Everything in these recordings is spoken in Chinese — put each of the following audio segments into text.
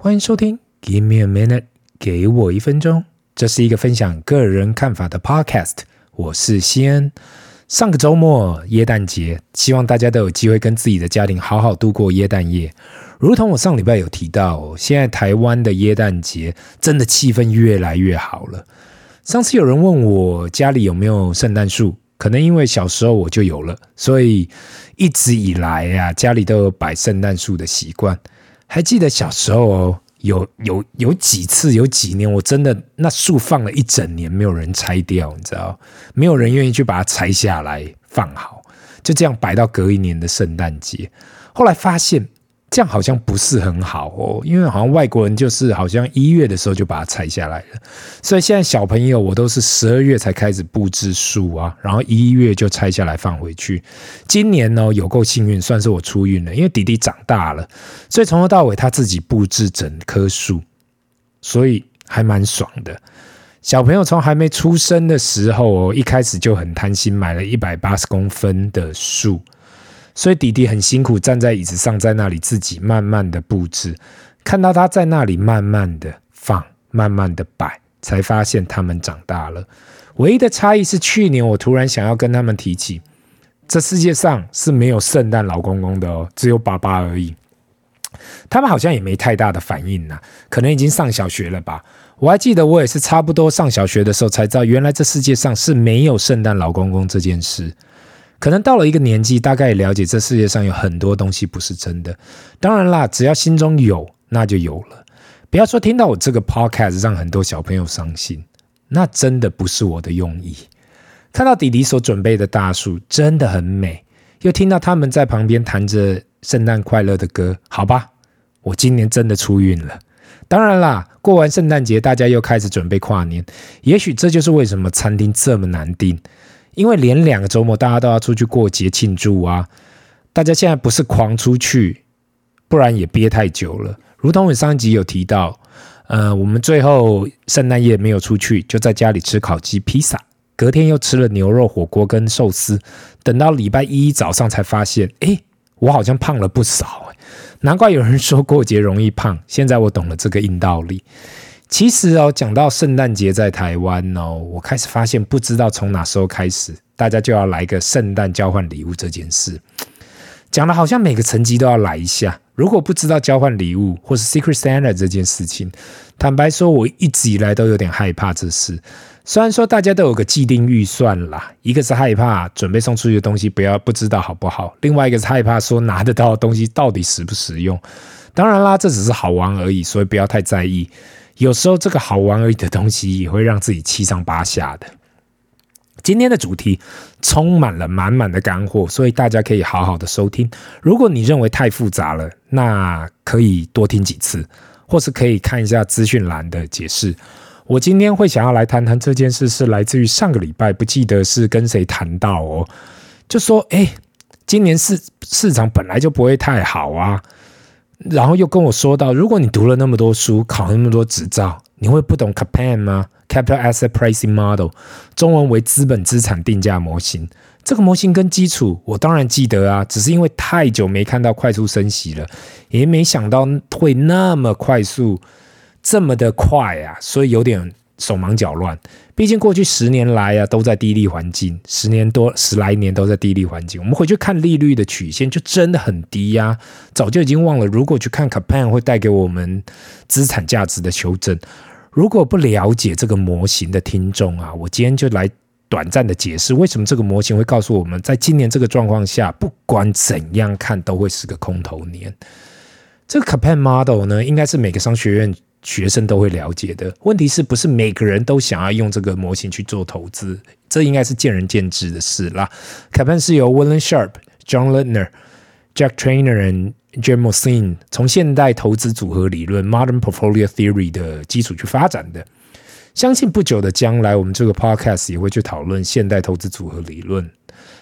欢迎收听 Give me a minute，给我一分钟。这是一个分享个人看法的 podcast。我是西恩。上个周末耶诞节，希望大家都有机会跟自己的家庭好好度过耶诞夜。如同我上礼拜有提到，现在台湾的耶诞节真的气氛越来越好了。上次有人问我家里有没有圣诞树，可能因为小时候我就有了，所以一直以来呀，家里都有摆圣诞树的习惯。还记得小时候哦，有有有几次，有几年，我真的那树放了一整年，没有人拆掉，你知道，没有人愿意去把它拆下来放好，就这样摆到隔一年的圣诞节。后来发现。这样好像不是很好哦，因为好像外国人就是好像一月的时候就把它拆下来了，所以现在小朋友我都是十二月才开始布置树啊，然后一月就拆下来放回去。今年呢，有够幸运，算是我出运了，因为弟弟长大了，所以从头到尾他自己布置整棵树，所以还蛮爽的。小朋友从还没出生的时候哦，一开始就很贪心，买了一百八十公分的树。所以弟弟很辛苦，站在椅子上，在那里自己慢慢的布置。看到他在那里慢慢的放，慢慢的摆，才发现他们长大了。唯一的差异是，去年我突然想要跟他们提起，这世界上是没有圣诞老公公的哦，只有爸爸而已。他们好像也没太大的反应呐，可能已经上小学了吧。我还记得，我也是差不多上小学的时候才知道，原来这世界上是没有圣诞老公公这件事。可能到了一个年纪，大概也了解这世界上有很多东西不是真的。当然啦，只要心中有，那就有了。不要说听到我这个 podcast 让很多小朋友伤心，那真的不是我的用意。看到弟弟所准备的大树真的很美，又听到他们在旁边弹着圣诞快乐的歌，好吧，我今年真的出运了。当然啦，过完圣诞节，大家又开始准备跨年。也许这就是为什么餐厅这么难订。因为连两个周末大家都要出去过节庆祝啊，大家现在不是狂出去，不然也憋太久了。如同我上一集有提到，呃，我们最后圣诞夜没有出去，就在家里吃烤鸡、披萨，隔天又吃了牛肉火锅跟寿司。等到礼拜一早上才发现，哎，我好像胖了不少，难怪有人说过节容易胖。现在我懂了这个硬道理。其实哦，讲到圣诞节在台湾哦，我开始发现，不知道从哪时候开始，大家就要来个圣诞交换礼物这件事，讲的好像每个层级都要来一下。如果不知道交换礼物或是 Secret Santa 这件事情，坦白说，我一直以来都有点害怕这事。虽然说大家都有个既定预算啦，一个是害怕准备送出去的东西不要不知道好不好，另外一个是害怕说拿得到的东西到底实不实用。当然啦，这只是好玩而已，所以不要太在意。有时候这个好玩而已的东西也会让自己七上八下的。今天的主题充满了满满的干货，所以大家可以好好的收听。如果你认为太复杂了，那可以多听几次，或是可以看一下资讯栏的解释。我今天会想要来谈谈这件事，是来自于上个礼拜，不记得是跟谁谈到哦，就说诶，今年市市场本来就不会太好啊。然后又跟我说到，如果你读了那么多书，考那么多执照，你会不懂 CAPM 吗？Capital Asset Pricing Model，中文为资本资产定价模型。这个模型跟基础，我当然记得啊，只是因为太久没看到快速升息了，也没想到会那么快速，这么的快啊，所以有点。手忙脚乱，毕竟过去十年来啊，都在低利环境，十年多十来年都在低利环境。我们回去看利率的曲线，就真的很低呀、早就已经忘了。如果去看 CAPM 会带给我们资产价值的修正，如果不了解这个模型的听众啊，我今天就来短暂的解释，为什么这个模型会告诉我们，在今年这个状况下，不管怎样看都会是个空头年。这个 CAPM model 呢，应该是每个商学院。学生都会了解的。问题是不是每个人都想要用这个模型去做投资？这应该是见仁见智的事啦。CAPM 是由 William Sharp、John Lintner、Jack Trainer 和 Jim Mosin 从现代投资组合理论 （Modern Portfolio Theory） 的基础去发展的。相信不久的将来，我们这个 Podcast 也会去讨论现代投资组合理论。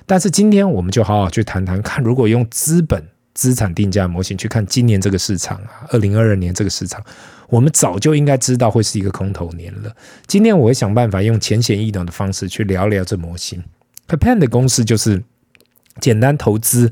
但是今天我们就好好去谈谈看，如果用资本资产定价模型去看今年这个市场啊，二零二二年这个市场。我们早就应该知道会是一个空头年了。今天我会想办法用浅显易懂的方式去聊聊这模型。CAPM 的公式就是简单投资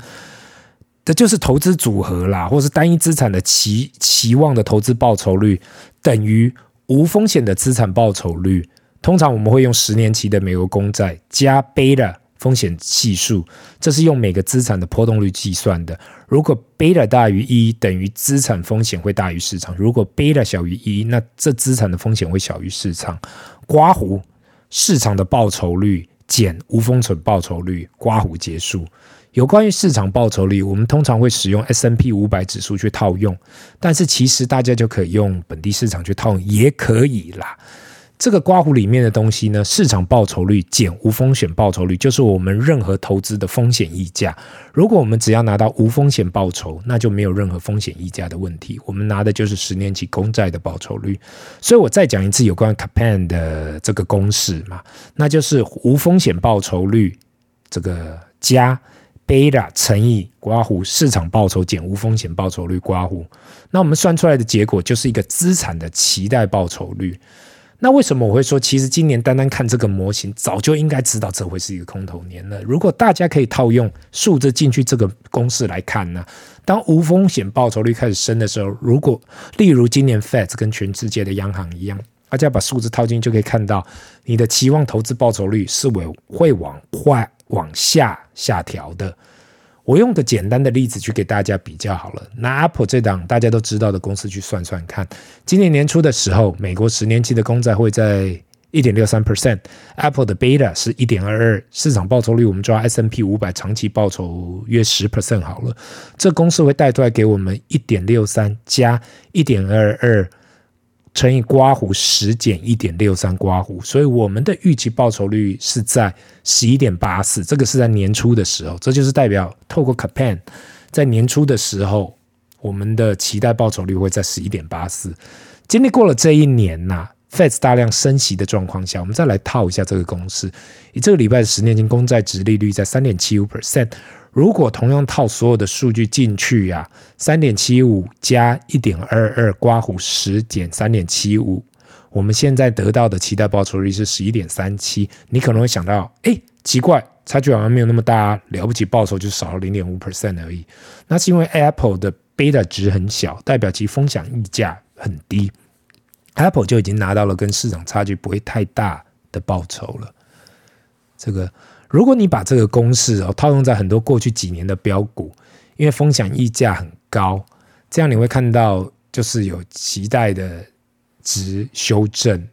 这就是投资组合啦，或是单一资产的期期望的投资报酬率等于无风险的资产报酬率。通常我们会用十年期的美国公债加贝塔风险系数，这是用每个资产的波动率计算的。如果贝塔大于一，等于资产风险会大于市场；如果贝塔小于一，那这资产的风险会小于市场。刮胡市场的报酬率减无风险报酬率，刮胡结束。有关于市场报酬率，我们通常会使用 S N P 五百指数去套用，但是其实大家就可以用本地市场去套用，也可以啦。这个刮胡里面的东西呢，市场报酬率减无风险报酬率，就是我们任何投资的风险溢价。如果我们只要拿到无风险报酬，那就没有任何风险溢价的问题。我们拿的就是十年期公债的报酬率。所以我再讲一次有关 CAPM 的这个公式嘛，那就是无风险报酬率这个加。贝塔乘以刮胡市场报酬减无风险报酬率刮胡，那我们算出来的结果就是一个资产的期待报酬率。那为什么我会说，其实今年单单看这个模型，早就应该知道这会是一个空头年了。如果大家可以套用数字进去这个公式来看呢，当无风险报酬率开始升的时候，如果例如今年 Fed 跟全世界的央行一样，大家把数字套进就可以看到，你的期望投资报酬率是会会往坏。往下下调的，我用个简单的例子去给大家比较好了。拿 Apple 这档大家都知道的公司去算算看，今年年初的时候，美国十年期的公债会在一点六三 percent，Apple 的 Beta 是一点二二，市场报酬率我们抓 S&P 五百长期报酬约十 percent 好了，这公司会带出来给我们一点六三加一点二二。乘以刮胡十减一点六三刮胡，所以我们的预期报酬率是在十一点八四，这个是在年初的时候，这就是代表透过 Capen 在年初的时候，我们的期待报酬率会在十一点八四。经历过了这一年呐、，Fed 大量升息的状况下，我们再来套一下这个公式，以这个礼拜的十年期公债殖利率在三点七五 percent。如果同样套所有的数据进去呀、啊，三点七五加一点二二刮胡十减三点七五，我们现在得到的期待报酬率是十一点三七。你可能会想到，哎，奇怪，差距好像没有那么大啊，了不起报酬就少了零点五 percent 而已。那是因为 Apple 的 beta 值很小，代表其风险溢价很低，Apple 就已经拿到了跟市场差距不会太大的报酬了。这个。如果你把这个公式哦套用在很多过去几年的标股，因为风险溢价很高，这样你会看到就是有期待的值修正，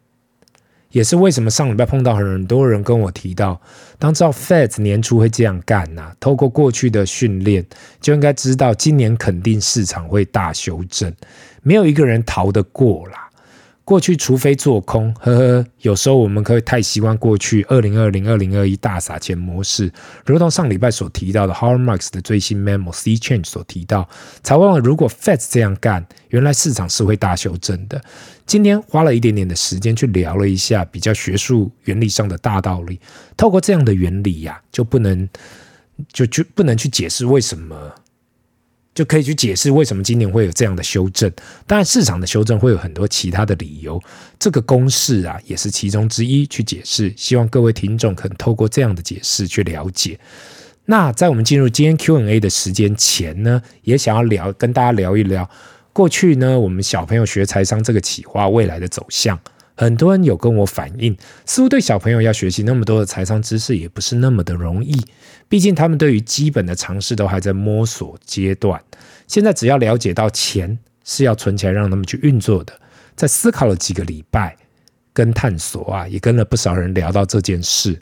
也是为什么上礼拜碰到很多人跟我提到，当知道 Fed 年初会这样干呐、透过过去的训练就应该知道今年肯定市场会大修正，没有一个人逃得过啦。过去除非做空，呵呵，有时候我们可以太习惯过去二零二零、二零二一大撒钱模式，如同上礼拜所提到的 Howard Marks 的最新 memos Change 所提到，才忘了如果 Fed 这样干，原来市场是会大修正的。今天花了一点点的时间去聊了一下比较学术原理上的大道理，透过这样的原理呀、就不能就就不能去解释为什么。就可以去解释为什么今年会有这样的修正。当然，市场的修正会有很多其他的理由，这个公式啊也是其中之一去解释。希望各位听众可以透过这样的解释去了解。那在我们进入今天 Q&A 的时间前呢，也想要聊跟大家聊一聊过去呢我们小朋友学财商这个企划未来的走向。很多人有跟我反映，似乎对小朋友要学习那么多的财商知识也不是那么的容易。毕竟他们对于基本的常识都还在摸索阶段，现在只要了解到钱是要存起来让他们去运作的，在思考了几个礼拜跟探索啊，也跟了不少人聊到这件事。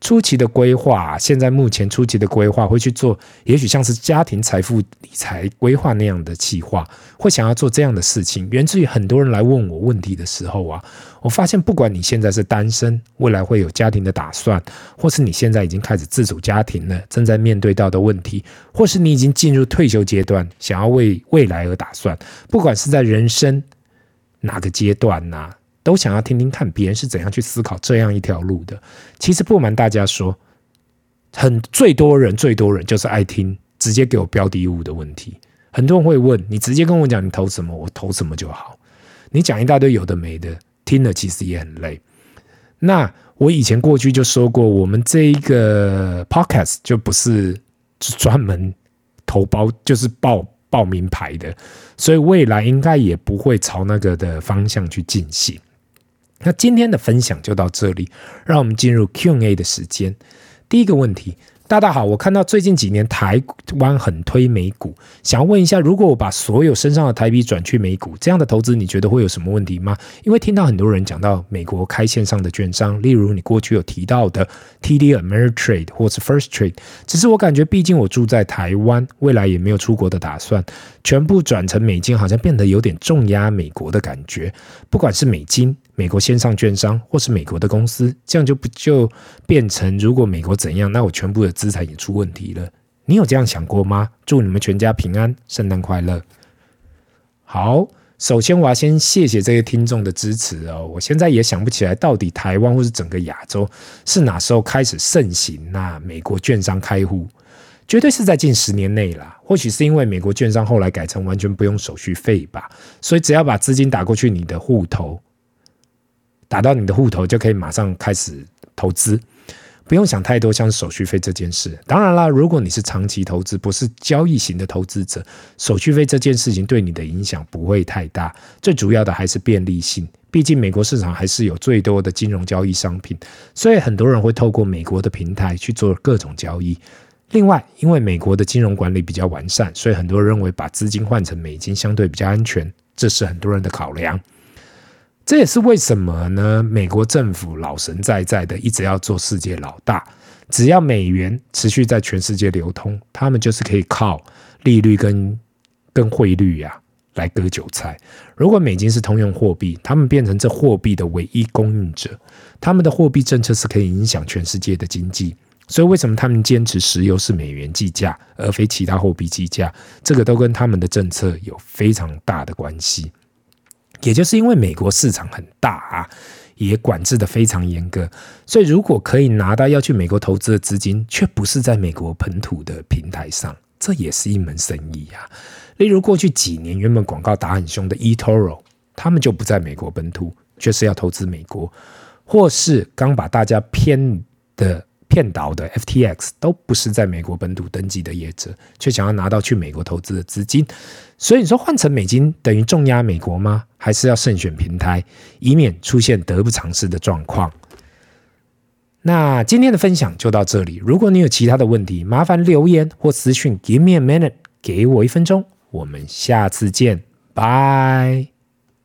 初期的规划，现在目前初期的规划会去做，也许像是家庭财富理财规划那样的计划，会想要做这样的事情。源自于很多人来问我问题的时候啊，我发现不管你现在是单身，未来会有家庭的打算，或是你现在已经开始自主家庭了，正在面对到的问题，或是你已经进入退休阶段，想要为未来而打算，不管是在人生哪个阶段呐、都想要听听看别人是怎样去思考这样一条路的。其实不瞒大家说，很最多人最多人就是爱听直接给我标的物的问题。很多人会问你，直接跟我讲你投什么，我投什么就好。你讲一大堆有的没的，听了其实也很累。那我以前过去就说过，我们这一个 podcast 就不是专门投包就是报报名牌的，所以未来应该也不会朝那个的方向去进行。那今天的分享就到这里，让我们进入 Q&A 的时间。第一个问题。大家好，我看到最近几年台湾很推美股，想要问一下，如果我把所有身上的台币转去美股，这样的投资你觉得会有什么问题吗？因为听到很多人讲到美国开线上的券商，例如你过去有提到的 TD Ameritrade 或是 First Trade，只是我感觉，毕竟我住在台湾，未来也没有出国的打算，全部转成美金，好像变得有点重压美国的感觉，不管是美金。美国线上券商，或是美国的公司，这样就不就变成，如果美国怎样，那我全部的资产也出问题了。你有这样想过吗？祝你们全家平安，圣诞快乐。好，首先我要先谢谢这些听众的支持哦。我现在也想不起来，到底台湾或是整个亚洲是哪时候开始盛行那美国券商开户，绝对是在近十年内啦。或许是因为美国券商后来改成完全不用手续费吧，所以只要把资金打过去你的户头。打到你的户头就可以马上开始投资，不用想太多，像手续费这件事。当然啦，如果你是长期投资，不是交易型的投资者，手续费这件事情对你的影响不会太大。最主要的还是便利性，毕竟美国市场还是有最多的金融交易商品，所以很多人会透过美国的平台去做各种交易。另外，因为美国的金融管理比较完善，所以很多人认为把资金换成美金相对比较安全，这是很多人的考量。这也是为什么呢？美国政府老神在在的，一直要做世界老大。只要美元持续在全世界流通，他们就是可以靠利率跟跟汇率呀、来割韭菜。如果美金是通用货币，他们变成这货币的唯一供应者，他们的货币政策是可以影响全世界的经济。所以，为什么他们坚持石油是美元计价，而非其他货币计价？这个都跟他们的政策有非常大的关系。也就是因为美国市场很大啊，也管制得非常严格，所以如果可以拿到要去美国投资的资金，却不是在美国本土的平台上，这也是一门生意啊。例如过去几年原本广告打很凶的 eToro，他们就不在美国本土，却是要投资美国，或是刚把大家骗的。骗倒的 FTX 都不是在美国本土登记的业者，却想要拿到去美国投资的资金。所以你说换成美金等于重压美国吗？还是要慎选平台，以免出现得不偿失的状况？那今天的分享就到这里。如果你有其他的问题，麻烦留言或私讯，Give me a minute，给我一分钟。我们下次见，拜。